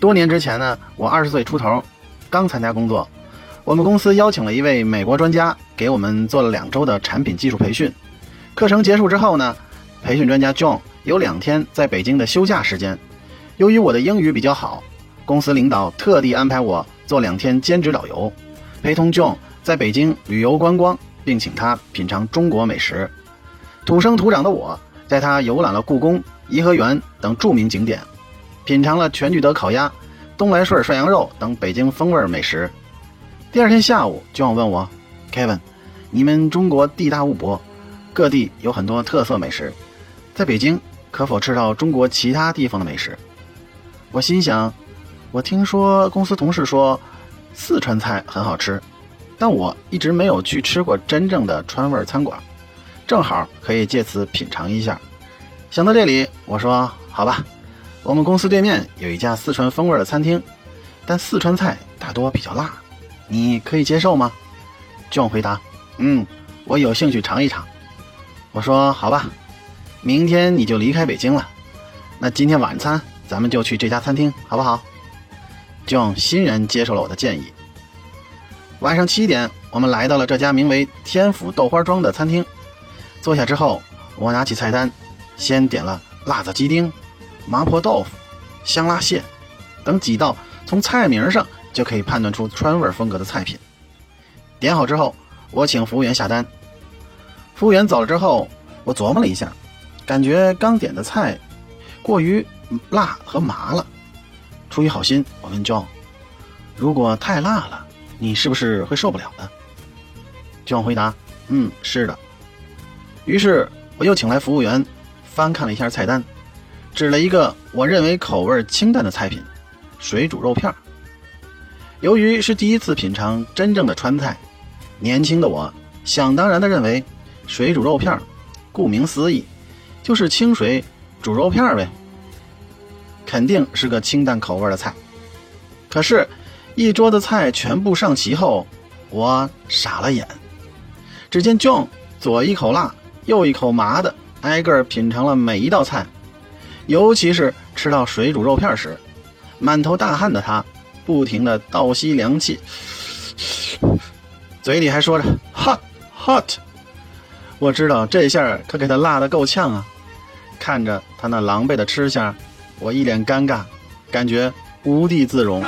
多年之前呢，我二十岁出头，刚参加工作，我们公司邀请了一位美国专家给我们做了两周的产品技术培训。课程结束之后呢，培训专家 John 有两天在北京的休假时间。由于我的英语比较好，公司领导特地安排我做两天兼职导游，陪同 John 在北京旅游观光，并请他品尝中国美食。土生土长的我，带他游览了故宫、颐和园等著名景点，品尝了全聚德烤鸭、东来顺涮羊肉等北京风味美食。第二天下午，John 问我：“Kevin，你们中国地大物博。”各地有很多特色美食，在北京可否吃到中国其他地方的美食？我心想，我听说公司同事说四川菜很好吃，但我一直没有去吃过真正的川味餐馆，正好可以借此品尝一下。想到这里，我说好吧，我们公司对面有一家四川风味的餐厅，但四川菜大多比较辣，你可以接受吗？John 回答：嗯，我有兴趣尝一尝。我说好吧，明天你就离开北京了，那今天晚餐咱们就去这家餐厅，好不好？John 欣然接受了我的建议。晚上七点，我们来到了这家名为“天府豆花庄”的餐厅。坐下之后，我拿起菜单，先点了辣子鸡丁、麻婆豆腐、香辣蟹等几道从菜名上就可以判断出川味风格的菜品。点好之后，我请服务员下单。服务员走了之后，我琢磨了一下，感觉刚点的菜过于辣和麻了。出于好心，我问 John：“ 如果太辣了，你是不是会受不了的？”John 回答：“嗯，是的。”于是我又请来服务员，翻看了一下菜单，指了一个我认为口味清淡的菜品——水煮肉片。由于是第一次品尝真正的川菜，年轻的我想当然的认为。水煮肉片顾名思义，就是清水煮肉片呗，肯定是个清淡口味的菜。可是，一桌子菜全部上齐后，我傻了眼。只见 John 左一口辣，右一口麻的，挨个品尝了每一道菜，尤其是吃到水煮肉片时，满头大汗的他，不停的倒吸凉气，嘴里还说着 “hot hot”。我知道这下可给他辣的够呛啊！看着他那狼狈的吃相，我一脸尴尬，感觉无地自容。